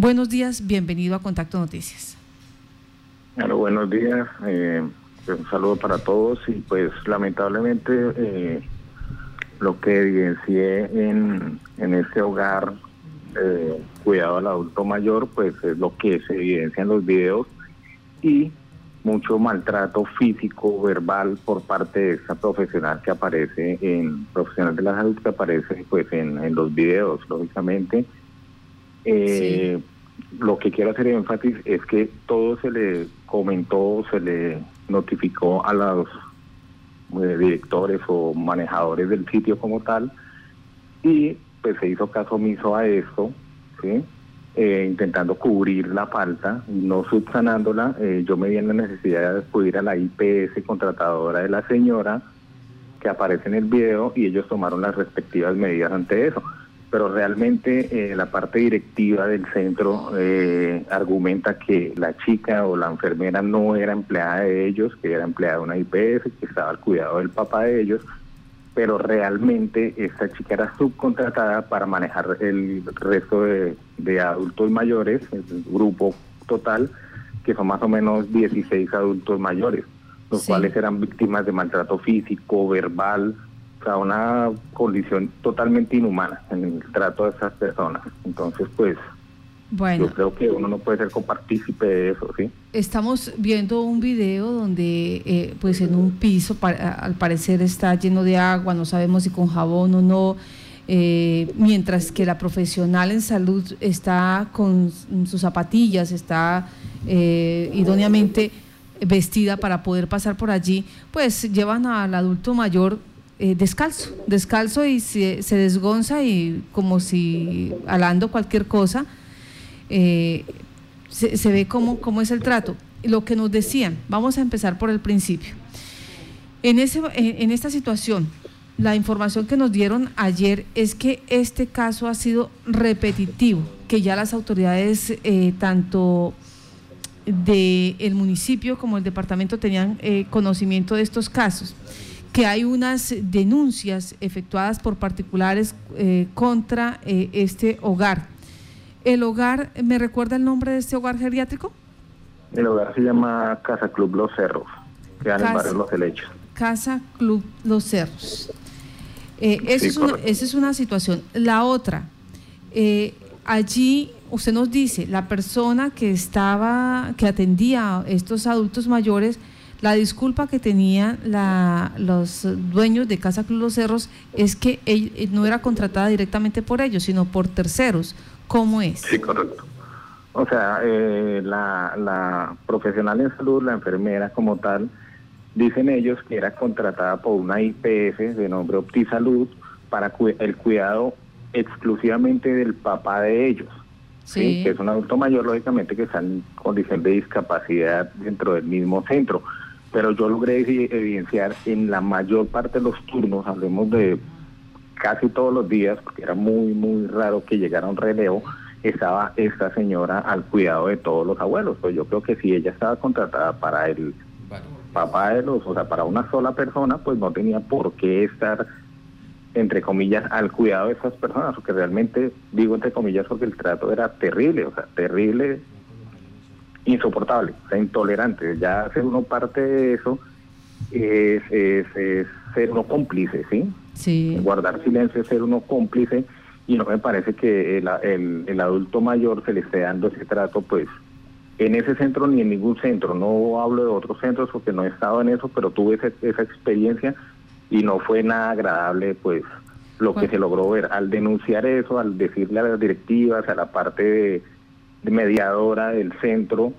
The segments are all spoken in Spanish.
Buenos días, bienvenido a Contacto Noticias. Bueno, buenos días, eh, un saludo para todos y pues lamentablemente eh, lo que evidencié en, en este hogar eh, cuidado al adulto mayor, pues es lo que se evidencia en los videos y mucho maltrato físico, verbal por parte de esta profesional que aparece en profesional de la salud que aparece pues en, los videos, lógicamente. Eh, lo que quiero hacer énfasis es que todo se le comentó, se le notificó a los eh, directores o manejadores del sitio como tal y pues se hizo caso omiso a esto. Eh, intentando cubrir la falta, no subsanándola. Eh, yo me vi en la necesidad de acudir a la IPS contratadora de la señora que aparece en el video y ellos tomaron las respectivas medidas ante eso. Pero realmente eh, la parte directiva del centro argumenta que la chica o la enfermera no era empleada de ellos, que era empleada de una IPS, que estaba al cuidado del papá de ellos pero realmente esta chica era subcontratada para manejar el resto de, adultos mayores, el grupo total, que son más o menos 16 adultos mayores, los cuales eran víctimas de maltrato físico, verbal, sea, una condición totalmente inhumana en el trato de esas personas. Entonces, pues, bueno, yo creo que uno no puede ser copartícipe de eso, ¿sí? Estamos viendo un video donde, eh, pues en un piso, al parecer está lleno de agua, no sabemos si con jabón o no, eh, mientras que la profesional en salud está con sus zapatillas, está eh, idóneamente vestida para poder pasar por allí, pues llevan al adulto mayor descalzo, descalzo y se, se desgonza y como si alando cualquier cosa eh, se, ve cómo, cómo es el trato. Lo que nos decían, vamos a empezar por el principio. En, ese, en, esta situación, la información que nos dieron ayer es que este caso ha sido repetitivo, que ya las autoridades, eh, tanto del municipio como el departamento, tenían eh, conocimiento de estos casos, que hay unas denuncias efectuadas por particulares contra este hogar el hogar, ¿me recuerda el nombre de este hogar geriátrico? El hogar se llama Casa Club Los Cerros, que en el barrio Los Helechos. Casa Club Los Cerros. Eh, esa, es una, situación. La otra, eh, allí usted nos dice, la persona que estaba, que atendía a estos adultos mayores, la disculpa que tenían los dueños de Casa Club Los Cerros es que no era contratada directamente por ellos, sino por terceros. ¿Cómo es? Sí, correcto. O sea, eh, la, la profesional en salud, la enfermera como tal, dicen ellos que era contratada por una IPS de nombre OptiSalud para el cuidado exclusivamente del papá de ellos. Sí. que es un adulto mayor, lógicamente, que está en condición de discapacidad dentro del mismo centro. Pero yo logré evidenciar en la mayor parte de los turnos, hablemos de casi todos los días, porque era muy, muy raro que llegara un relevo, estaba esta señora al cuidado de todos los abuelos. Pues yo creo que si ella estaba contratada para el papá de los, o sea, para una sola persona, pues no tenía por qué estar, entre comillas, al cuidado de esas personas, porque realmente digo entre comillas porque el trato era terrible, o sea, terrible, insoportable, o sea, intolerante. Ya hacer uno parte de eso es, es, es ser uno cómplice, ¿sí? Guardar silencio es ser uno cómplice y no me parece que el, el, adulto mayor se le esté dando ese trato, pues, en ese centro ni en ningún centro. No hablo de otros centros porque no he estado en eso, pero tuve esa experiencia y no fue nada agradable, pues, lo que se logró ver. Al denunciar eso, al decirle a las directivas, a la parte de mediadora del centro,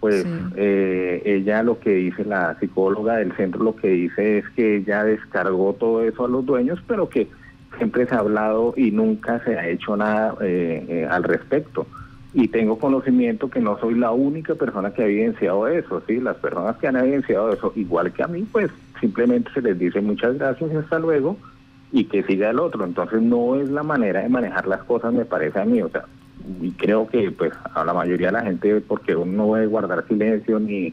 pues eh, ella lo que dice, la psicóloga del centro lo que dice es que ella descargó todo eso a los dueños, pero que siempre se ha hablado y nunca se ha hecho nada eh, eh, al respecto. Y tengo conocimiento que no soy la única persona que ha evidenciado eso, ¿sí? Las personas que han evidenciado eso, igual que a mí, pues simplemente se les dice muchas gracias y hasta luego y que siga el otro. Entonces no es la manera de manejar las cosas, me parece a mí. O sea, y creo que pues a la mayoría de la gente, porque uno no debe guardar silencio ni,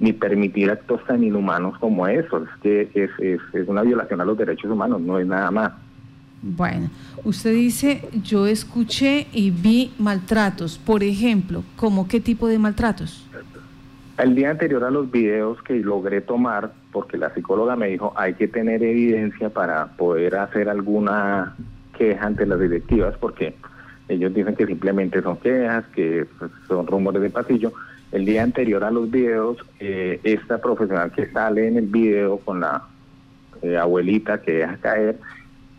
ni permitir actos tan inhumanos como esos, es que es, es, es una violación a los derechos humanos, no es nada más. Bueno, usted dice, yo escuché y vi maltratos. Por ejemplo, ¿cómo qué tipo de maltratos? El día anterior a los videos que logré tomar, porque la psicóloga me dijo, hay que tener evidencia para poder hacer alguna queja ante las directivas, porque ellos dicen que simplemente son quejas, que son rumores de pasillo. El día anterior a los videos, eh, esta profesional que sale en el video con la eh, abuelita que deja caer,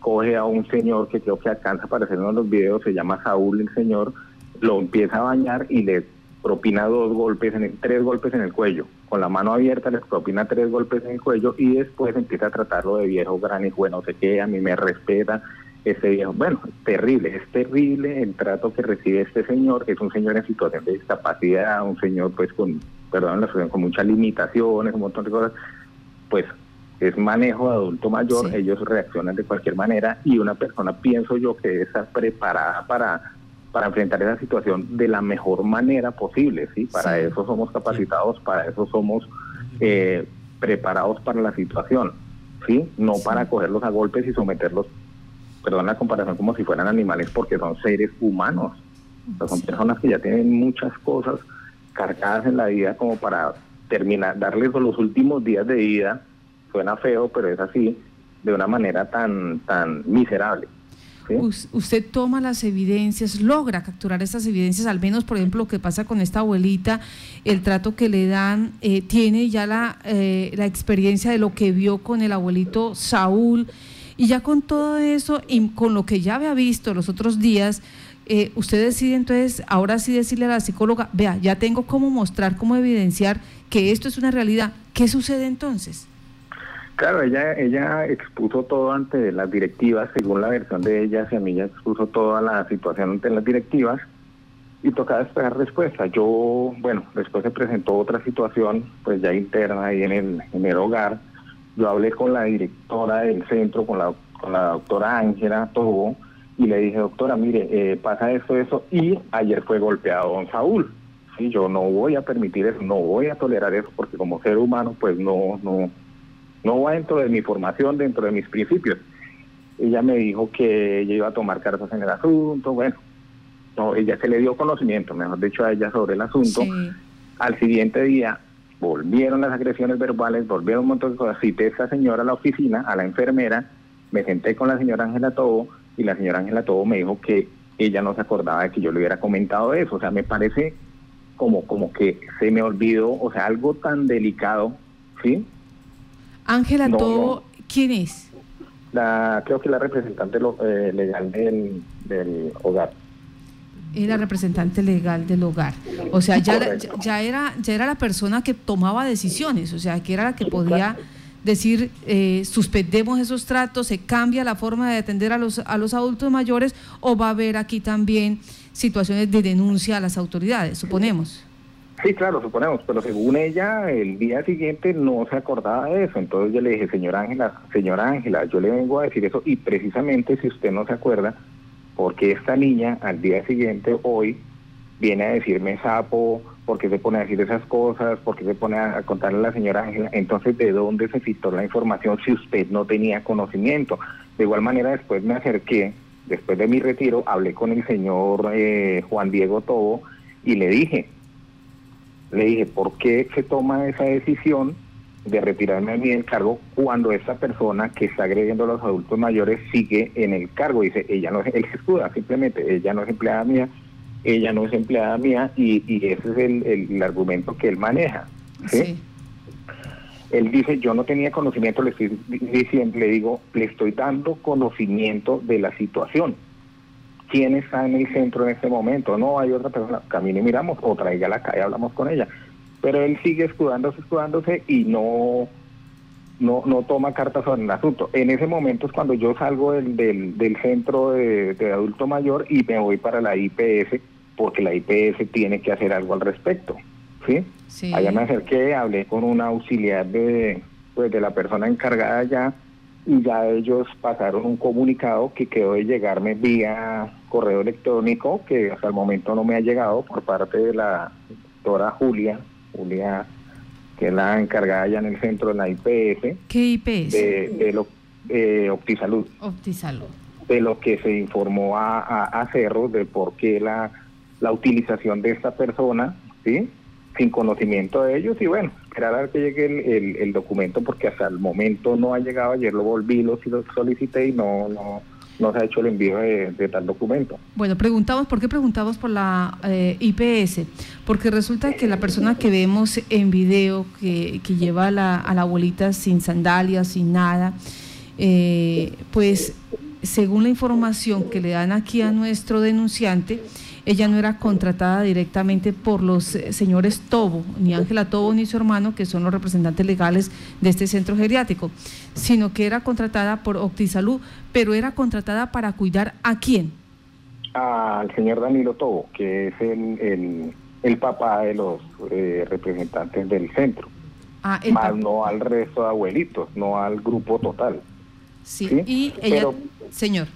coge a un señor que creo que alcanza a aparecer en uno de los videos, se llama Saúl el señor, lo empieza a bañar y le propina dos golpes, en tres golpes en el cuello. Con la mano abierta les propina tres golpes en el cuello y después empieza a tratarlo de viejo gran y bueno, sé que a mí me respeta ese viejo. Bueno, terrible, es terrible el trato que recibe este señor. Es un señor en situación de discapacidad, un señor pues con, perdón, con muchas limitaciones, un montón de cosas. Pues es manejo de adulto mayor, ellos reaccionan de cualquier manera y una persona, pienso yo, que está preparada para para enfrentar esa situación de la mejor manera posible, ¿sí? Para eso somos capacitados, para eso somos eh, preparados para la situación, ¿sí? No para cogerlos a golpes y someterlos, perdón la comparación, como si fueran animales, porque son seres humanos. son personas que ya tienen muchas cosas cargadas en la vida como para terminar, darles los últimos días de vida, suena feo, pero es así, de una manera tan, tan miserable usted toma las evidencias, logra capturar esas evidencias, al menos por ejemplo lo que pasa con esta abuelita, el trato que le dan, eh, tiene ya la, eh, la experiencia de lo que vio con el abuelito Saúl, y ya con todo eso y con lo que ya había visto los otros días, eh, usted decide entonces, ahora sí decirle a la psicóloga, vea, ya tengo cómo mostrar, cómo evidenciar que esto es una realidad. ¿Qué sucede entonces? Claro, ella ella expuso todo ante las directivas, según la versión de ella, ya expuso toda la situación ante las directivas y tocaba esperar respuesta. Yo, bueno, después se presentó otra situación, pues ya interna ahí en el, en el hogar. Yo hablé con la directora del centro, con la, con la doctora Ángela Tobo, y le dije, doctora, mire, eh, pasa esto, eso, y ayer fue golpeado don Saúl. Sí, yo no voy a permitir eso, no voy a tolerar eso, porque como ser humano, pues no, no, no va dentro de mi formación, dentro de mis principios. Ella me dijo que ella iba a tomar cartas en el asunto, bueno, no, ella se le dio conocimiento, mejor dicho, a ella sobre el asunto. Al siguiente día volvieron las agresiones verbales, volvieron un montón de cosas. Cité a esta señora a la oficina, a la enfermera, me senté con la señora Ángela Tobo y la señora Ángela Tobo me dijo que ella no se acordaba de que yo le hubiera comentado eso. O sea, me parece como, como que se me olvidó, o sea, algo tan delicado, ¿sí? Ángela Todo, ¿quién es? La, creo que la representante eh, legal del, del hogar. Es la representante legal del hogar. O sea, ya, ya, era, ya era la persona que tomaba decisiones, o sea, que era la que podía decir, eh, suspendemos esos tratos, se cambia la forma de atender a los, a los adultos mayores o va a haber aquí también situaciones de denuncia a las autoridades, suponemos. Sí, claro, suponemos, pero según ella, el día siguiente no se acordaba de eso. Entonces yo le dije, señora Ángela, señora Ángela, yo le vengo a decir eso y precisamente si usted no se acuerda, porque esta niña al día siguiente, hoy, viene a decirme sapo, porque se pone a decir esas cosas, porque se pone a, contarle a la señora Ángela, entonces ¿de dónde se citó la información si usted no tenía conocimiento? De igual manera después me acerqué, después de mi retiro, hablé con el señor eh, Juan Diego Tobo y le dije, le dije, ¿por qué se toma esa decisión de retirarme a mí del cargo cuando esa persona que está agrediendo a los adultos mayores sigue en el cargo? Dice, ella no es, él se escuda simplemente, ella no es empleada mía, ella no es empleada mía y, ese es el, argumento que él maneja. ¿sí? Él dice, yo no tenía conocimiento, le estoy diciendo, le digo, le estoy dando conocimiento de la situación quién está en el centro en este momento. No hay otra persona, camine y miramos, o traiga la calle, hablamos con ella. Pero él sigue escudándose, escudándose y no, no, no toma cartas sobre el asunto. En ese momento es cuando yo salgo del, del, centro de, adulto mayor y me voy para la IPS, porque la IPS tiene que hacer algo al respecto. ¿sí? Allá me acerqué, hablé con una auxiliar de, pues, de la persona encargada allá y ya ellos pasaron un comunicado que quedó de llegarme vía correo electrónico que hasta el momento no me ha llegado por parte de la doctora Julia, Julia que es la encargada ya en el centro de la IPS. ¿Qué IPS? De, de, lo, Optisalud. Optisalud. de lo que se informó a, a, Cerro de por qué la, la utilización de esta persona, ¿sí? sin conocimiento de ellos y bueno, esperar a que llegue el, el, documento porque hasta el momento no ha llegado, ayer lo volví, lo solicité y no, no, no se ha hecho el envío de, tal documento. Bueno, preguntamos, ¿por qué preguntamos por la eh, IPS? Porque resulta que la persona que vemos en video que, que lleva a la, a la abuelita sin sandalias, sin nada, eh, pues según la información que le dan aquí a nuestro denunciante, ella no era contratada directamente por los eh, señores Tobo, ni Ángela Tobo ni su hermano, que son los representantes legales de este centro geriátrico, sino que era contratada por Octisalud, pero era contratada para cuidar a quién? Al señor Danilo Tobo, que es el, papá de los eh, representantes del centro. Ah, más no al resto de abuelitos, no al grupo total. Sí, y ella, señor.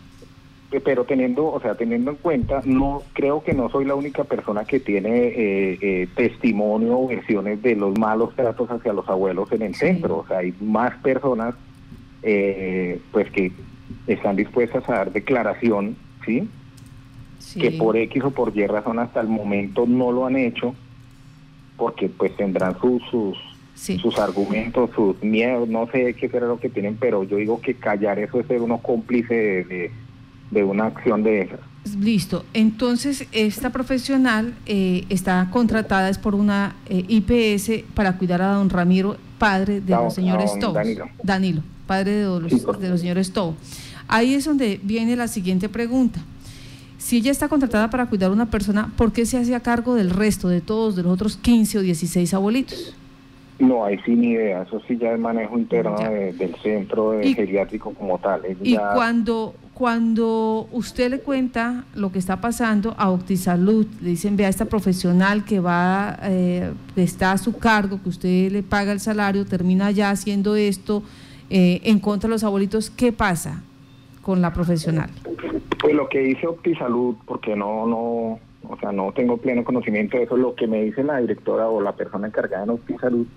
Eh, pero teniendo, o sea, teniendo en cuenta, no creo que no soy la única persona que tiene eh, eh, testimonio o versiones de los malos tratos hacia los abuelos en el centro. O sea, hay más personas, pues que están dispuestas a dar declaración, ¿sí? Que por X o por Y razón hasta el momento no lo han hecho, porque pues tendrán sus sus sus argumentos, sus miedos, no sé qué será lo que tienen, pero yo digo que callar eso es ser uno cómplice de de una acción de esas. Listo. Entonces, esta profesional eh, está contratada es por una eh, IPS para cuidar a don Ramiro, padre de los señores Tobo. Danilo. Danilo, padre de los, de los señores Tobo. Ahí es donde viene la siguiente pregunta. Si ella está contratada para cuidar a una persona, ¿por qué se hace a cargo del resto, de todos, de los otros 15 o 16 abuelitos? No, hay sin idea, eso sí ya es manejo interno del centro de geriátrico como tal. y cuando, cuando usted le cuenta lo que está pasando a Octisalud, le dicen, vea, esta profesional que va, eh, está a su cargo, que usted le paga el salario, termina ya haciendo esto eh, en contra de los abuelitos, ¿qué pasa con la profesional? Pues lo que dice Octisalud, porque no, no, o sea, no tengo pleno conocimiento de eso, lo que me dice la directora o la persona encargada en Octisalud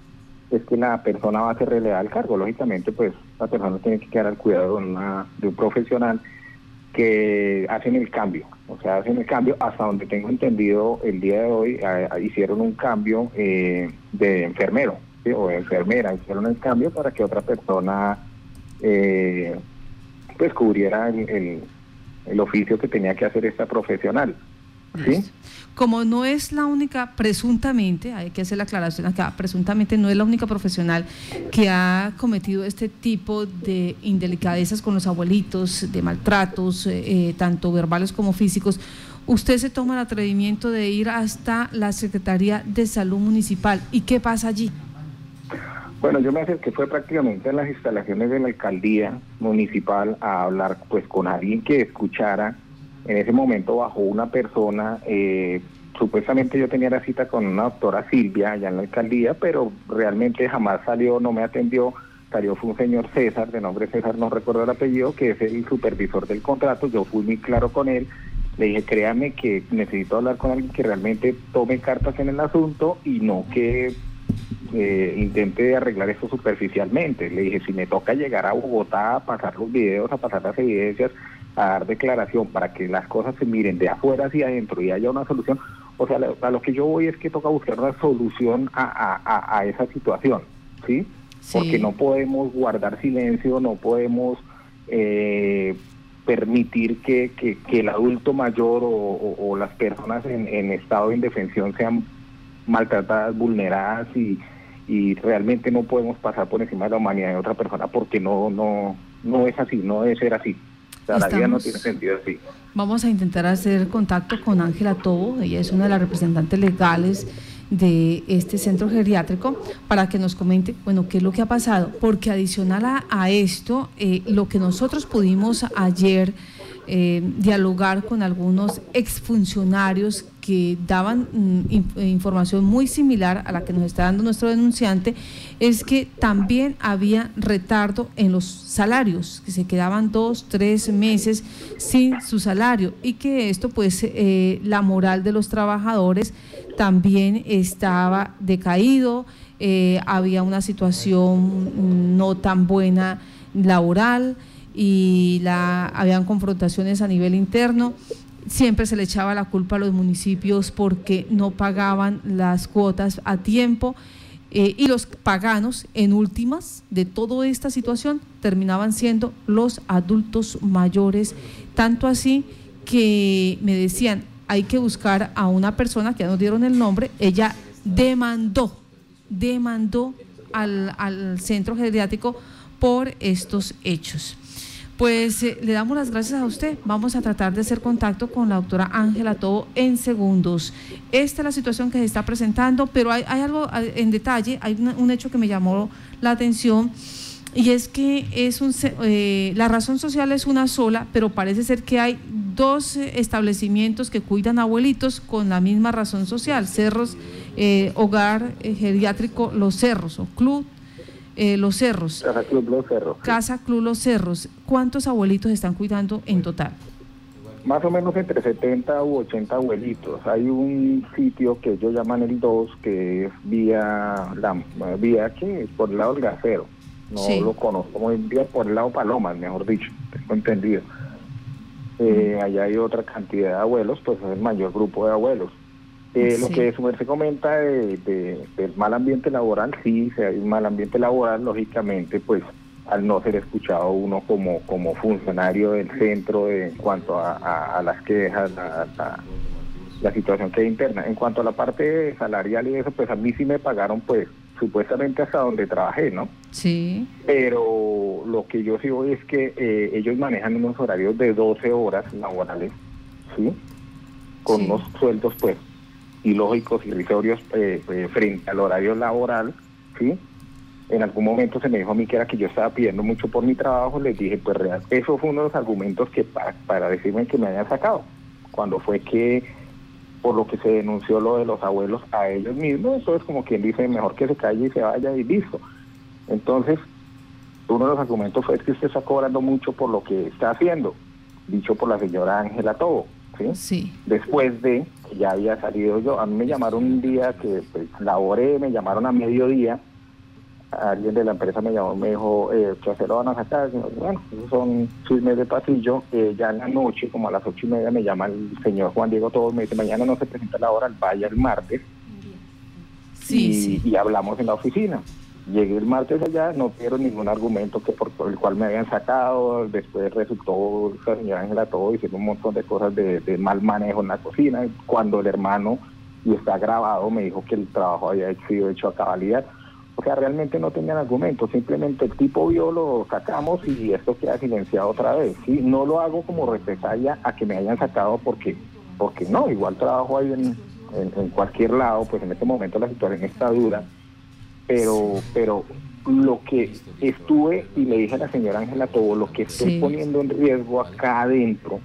es que la persona va a ser relevada al cargo. Lógicamente, pues la persona tiene que quedar al cuidado de, una, de un profesional que hacen el cambio, o sea, hacen el cambio, hasta donde tengo entendido el día de hoy, hicieron un cambio eh, de enfermero o de enfermera, hicieron el cambio para que otra persona eh, pues cubriera el, el oficio que tenía que hacer esta profesional. ¿Sí? Como no es la única, presuntamente, hay que hacer la aclaración acá, presuntamente no es la única profesional que ha cometido este tipo de indelicadezas con los abuelitos, de maltratos, eh, eh, tanto verbales como físicos, usted se toma el atrevimiento de ir hasta la Secretaría de Salud Municipal. ¿Y qué pasa allí? Bueno, yo me acerqué fue prácticamente en las instalaciones de la alcaldía municipal a hablar pues con alguien que escuchara en ese momento bajó una persona, eh, supuestamente yo tenía la cita con una doctora Silvia allá en la alcaldía, pero realmente jamás salió, no me atendió. Salió fue un señor César, de nombre César, no recuerdo el apellido, que es el supervisor del contrato. Yo fui muy claro con él. Le dije, créame que necesito hablar con alguien que realmente tome cartas en el asunto y no que eh, intente arreglar esto superficialmente. Le dije, si me toca llegar a Bogotá a pasar los videos, a pasar las evidencias, a dar declaración para que las cosas se miren de afuera hacia adentro y haya una solución, o sea, a lo que yo voy es que toca buscar una solución a, esa situación, ¿sí? Porque no podemos guardar silencio, no podemos eh, permitir que, el adulto mayor o, las personas en, estado de indefensión sean maltratadas, vulneradas y, y realmente no podemos pasar por encima de la humanidad de otra persona porque no, no, no es así, no debe ser así la vida no tiene sentido así. Vamos a intentar hacer contacto con Ángela Tobo, ella es una de las representantes legales de este centro geriátrico para que nos comente, bueno, qué es lo que ha pasado, porque adicional a, esto, eh, lo que nosotros pudimos ayer eh, dialogar con algunos exfuncionarios que daban mm, eh, información muy similar a la que nos está dando nuestro denunciante, es que también había retardo en los salarios, que se quedaban dos, tres meses sin su salario y que esto pues eh, la moral de los trabajadores también estaba decaído, había una situación mm, no tan buena laboral y la, habían confrontaciones a nivel interno. Siempre se le echaba la culpa a los municipios porque no pagaban las cuotas a tiempo eh, y los paganos, en últimas de toda esta situación, terminaban siendo los adultos mayores, tanto así que me decían, hay que buscar a una persona que ya nos dieron el nombre, ella demandó, demandó al, al centro geriátrico por estos hechos. Pues eh, le damos las gracias a usted. Vamos a tratar de hacer contacto con la doctora Ángela Todo en segundos. Esta es la situación que se está presentando, pero hay, algo en detalle, hay un hecho que me llamó la atención y es que es un, eh, la razón social es una sola, pero parece ser que hay dos eh, establecimientos que cuidan abuelitos con la misma razón social, Cerros, Hogar Geriátrico Los Cerros o Club eh, Los Cerros. Casa Club Los Cerros. Casa Club Los Cerros. ¿Cuántos abuelitos están cuidando en total? Más o menos entre 70 u 80 abuelitos. Hay un sitio que ellos llaman el 2, que es vía, la, vía que por el lado del gasero. No lo conozco muy bien, por el lado Palomas, mejor dicho, tengo entendido. Eh, allá hay otra cantidad de abuelos, pues es el mayor grupo de abuelos. Eh, Lo que su se comenta de, del mal ambiente laboral, sí, si hay un mal ambiente laboral, lógicamente, pues al no ser escuchado uno como, como funcionario del centro en cuanto a, las quejas, la, situación que hay interna. En cuanto a la parte salarial y eso, pues a mí sí me pagaron, pues supuestamente hasta donde trabajé, ¿no? Sí. Pero lo que yo sí voy es que eh, ellos manejan unos horarios de 12 horas laborales, ¿sí? Con unos sueldos, pues, ilógicos y risorios eh, eh, frente al horario laboral, ¿sí? En algún momento se me dijo a mí que era que yo estaba pidiendo mucho por mi trabajo, les dije, pues real, eso fue uno de los argumentos que para, para decirme que me habían sacado, cuando fue que por lo que se denunció lo de los abuelos a ellos mismos, entonces como quien dice, mejor que se calle y se vaya y listo. Entonces, uno de los argumentos fue que usted está cobrando mucho por lo que está haciendo, dicho por la señora Ángela Tobo. ¿Sí? Después de que ya había salido yo, a mí me llamaron un día que pues, laboré, me llamaron a mediodía, alguien de la empresa me llamó, me dijo, eh, se lo van a sacar, bueno, esos son chismes de pasillo, eh, ya en la noche, como a las ocho y media, me llama el señor Juan Diego Todos, me dice, mañana no se presenta la hora, vaya el martes, y hablamos en la oficina. Llegué el martes allá, no dieron ningún argumento que por, el cual me habían sacado, después resultó la señora Ángela todo diciendo un montón de cosas de, mal manejo en la cocina, cuando el hermano, y está grabado, me dijo que el trabajo había sido hecho a cabalidad. O sea, realmente no tenían argumentos, simplemente el tipo vio, lo sacamos y esto queda silenciado otra vez. ¿sí? No lo hago como represalia a que me hayan sacado porque, porque no, igual trabajo ahí en, en cualquier lado, pues en este momento la situación está dura pero, pero lo que estuve y le dije a la señora Ángela todo lo que estoy poniendo en riesgo acá adentro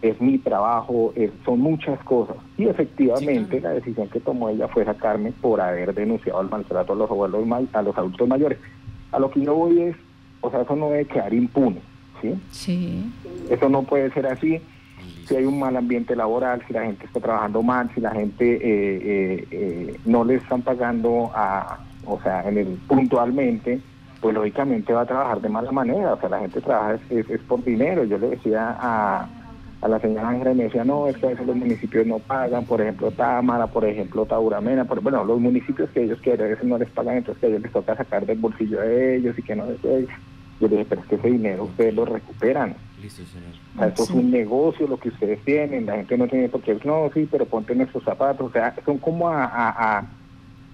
es mi trabajo, son muchas cosas. Y efectivamente la decisión que tomó ella fue sacarme por haber denunciado el maltrato a los abuelos a los adultos mayores. A lo que yo voy es, o sea, eso no debe quedar impune, ¿sí? Sí. Eso no puede ser así si hay un mal ambiente laboral, si la gente está trabajando mal, si la gente eh, eh, eh, no le están pagando a, o sea, en el puntualmente, pues lógicamente va a trabajar de mala manera, o sea, la gente trabaja es, por dinero. Yo le decía a, a la señora Ángela, me decía, no, es que a veces los municipios no pagan, por ejemplo, Támara, por ejemplo, Tauramena, por, bueno, los municipios que ellos quieren, a veces no les pagan, entonces a ellos les toca sacar del bolsillo de ellos y que no les... Yo le dije, pero es que ese dinero ustedes lo recuperan. Listo, señor. O sea, esto es un negocio lo que ustedes tienen, la gente no tiene por qué, no, sí, pero ponte nuestros zapatos, o sea, son como a,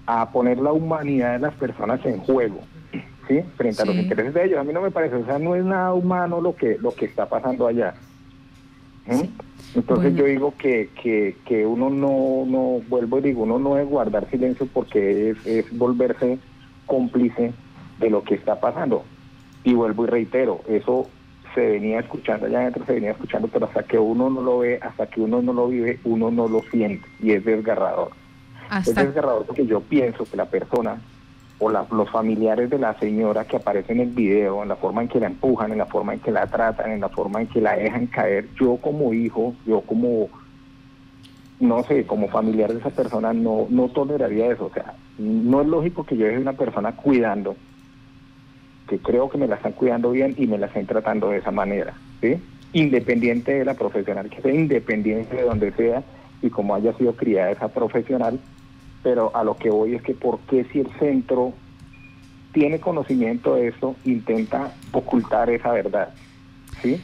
a, poner la humanidad de las personas en juego, ¿sí? Frente a los intereses de ellos. A mí no me parece, o sea, no es nada humano lo que, lo que está pasando allá. Entonces yo digo que, que, que uno no, no, vuelvo y digo, uno no es guardar silencio porque es, es volverse cómplice de lo que está pasando. Y vuelvo y reitero, eso se venía escuchando allá adentro, se venía escuchando, pero hasta que uno no lo ve, hasta que uno no lo vive, uno no lo siente y es desgarrador. Es desgarrador porque yo pienso que la persona o los familiares de la señora que aparece en el video, en la forma en que la empujan, en la forma en que la tratan, en la forma en que la dejan caer, yo como hijo, yo como, no sé, como familiar de esa persona, no, no toleraría eso. O sea, no es lógico que yo deje una persona cuidando que creo que me la están cuidando bien y me la están tratando de esa manera, ¿sí? Independiente de la profesional, que sea independiente de donde sea y como haya sido criada esa profesional, pero a lo que voy es que por qué si el centro tiene conocimiento de eso, intenta ocultar esa verdad, ¿sí?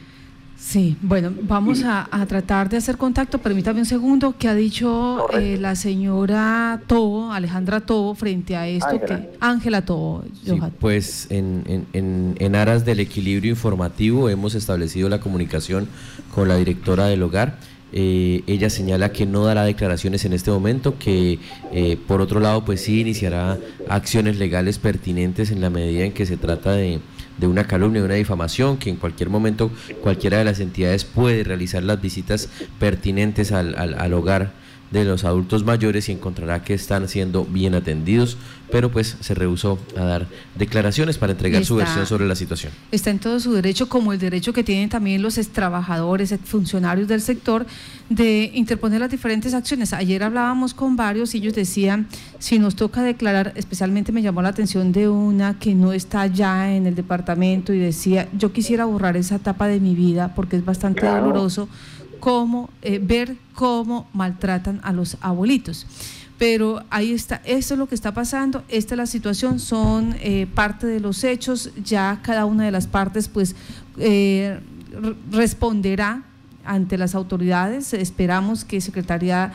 Sí, bueno, vamos a, tratar de hacer contacto. Permítame un segundo, ¿qué ha dicho eh, la señora Tobo, Alejandra Tobo, frente a esto? que Ángela Tobo. pues en, en, en, aras del equilibrio informativo hemos establecido la comunicación con la directora del hogar. Eh, ella señala que no dará declaraciones en este momento, que eh, por otro lado pues sí iniciará acciones legales pertinentes en la medida en que se trata de de una calumnia, de una difamación, que en cualquier momento cualquiera de las entidades puede realizar las visitas pertinentes al, al, al hogar de los adultos mayores y encontrará que están siendo bien atendidos, pero pues se rehusó a dar declaraciones para entregar su versión sobre la situación. Está en todo su derecho, como el derecho que tienen también los trabajadores, funcionarios del sector, de interponer las diferentes acciones. Ayer hablábamos con varios y ellos decían, si nos toca declarar, especialmente me llamó la atención de una que no está ya en el departamento y decía, yo quisiera borrar esa etapa de mi vida porque es bastante doloroso cómo eh, ver cómo maltratan a los abuelitos. Pero ahí está, esto es lo que está pasando, esta es la situación, son eh, parte de los hechos, ya cada una de las partes pues eh, responderá ante las autoridades, esperamos que Secretaría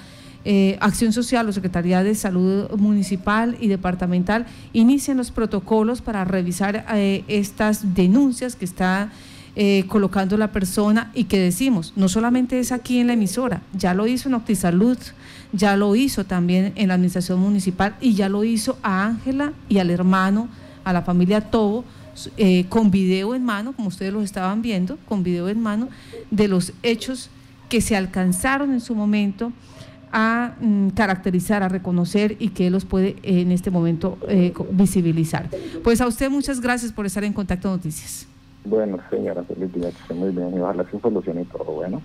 Acción Social o Secretaría de Salud Municipal y Departamental inicien los protocolos para revisar estas denuncias que está eh, colocando la persona y que decimos, no solamente es aquí en la emisora, ya lo hizo en Octisalud, ya lo hizo también en la administración municipal y ya lo hizo a Ángela y al hermano, a la familia Tobo, eh, con video en mano, como ustedes lo estaban viendo, con video en mano, de los hechos que se alcanzaron en su momento a mm, caracterizar, a reconocer y que él los puede en este momento eh, visibilizar. Pues a usted muchas gracias por estar en Contacto Noticias. Bueno, señora Felipe, muy bien y ojalá se solucione todo, bueno.